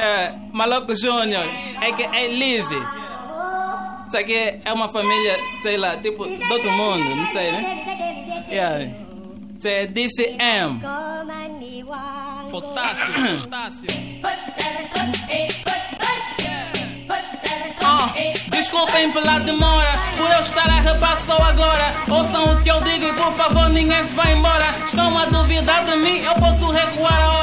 É, Maluco Júnior, é que é Lizzy. Isso aqui é uma família, sei lá, tipo, do outro mundo, não sei, né? Yeah. Isso é DCM. Potássio, potássio. Ah, desculpem pela demora, por eu estar a rebar só agora. Ouçam o que eu digo e por favor ninguém se vai embora. Estão a duvidar de mim, eu posso recuar a hora.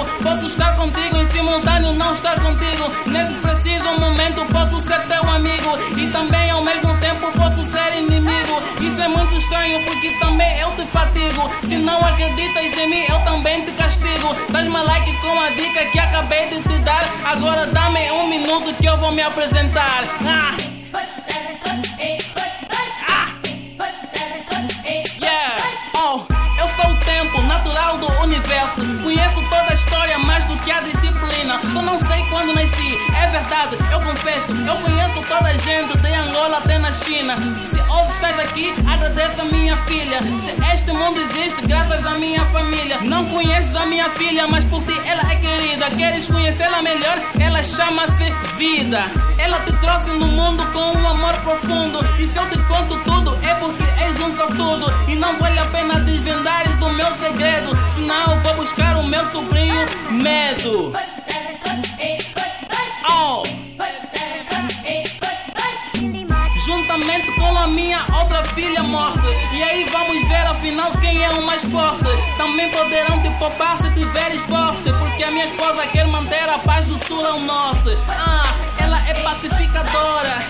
O que eu te digo. Posso estar contigo em simultâneo, não estar contigo. Nesse preciso momento posso ser teu amigo e também ao mesmo tempo posso ser inimigo. Isso é muito estranho porque também eu te fatigo. Se não acreditas em mim, eu também te castigo. Dás-me like com a dica que acabei de te dar. Agora dá-me um minuto que eu vou me apresentar. Ah! Verdade, eu confesso. Eu conheço toda a gente, de Angola até na China. Se hoje estás aqui, agradeço a minha filha. Se este mundo existe, graças à minha família. Não conheces a minha filha, mas por ti ela é querida. Queres conhecê-la melhor? Ela chama-se Vida. Ela te trouxe no mundo com um amor profundo. E se eu te conto tudo, é porque és um sortudo. E não vale a pena desvendares o meu segredo. Senão eu vou buscar o meu sobrinho Medo. Minha outra filha morte. E aí vamos ver afinal quem é o mais forte. Também poderão te poupar se tiveres forte. Porque a minha esposa quer manter a paz do sul ao norte. Ah, ela é pacificadora.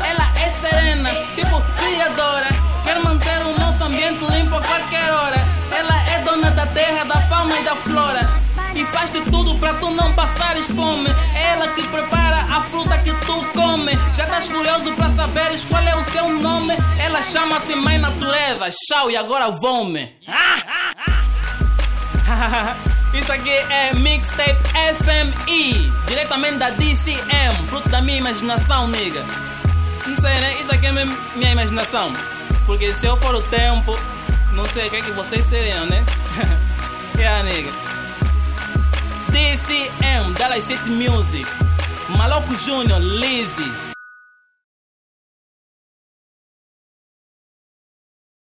Ela é serena, tipo criadora. Quer manter o nosso ambiente limpo a qualquer hora. Ela é dona da terra, da fauna e da flora. E faz de tudo pra tu não passares fome. É ela que prepara a fruta que tu come. Já estás curioso saberes qual é o seu nome? Ela chama-se Mãe Natureza. Tchau, e agora vou-me. Isso aqui é Mixtape SME, diretamente da DCM, fruto da minha imaginação, nigga. Não sei, né? Isso aqui é minha, imaginação. Porque se eu for o tempo, não sei o que é que vocês seriam, né? yeah, nigga. DCM, Dallas City Music. Maluco Júnior, Lizzy.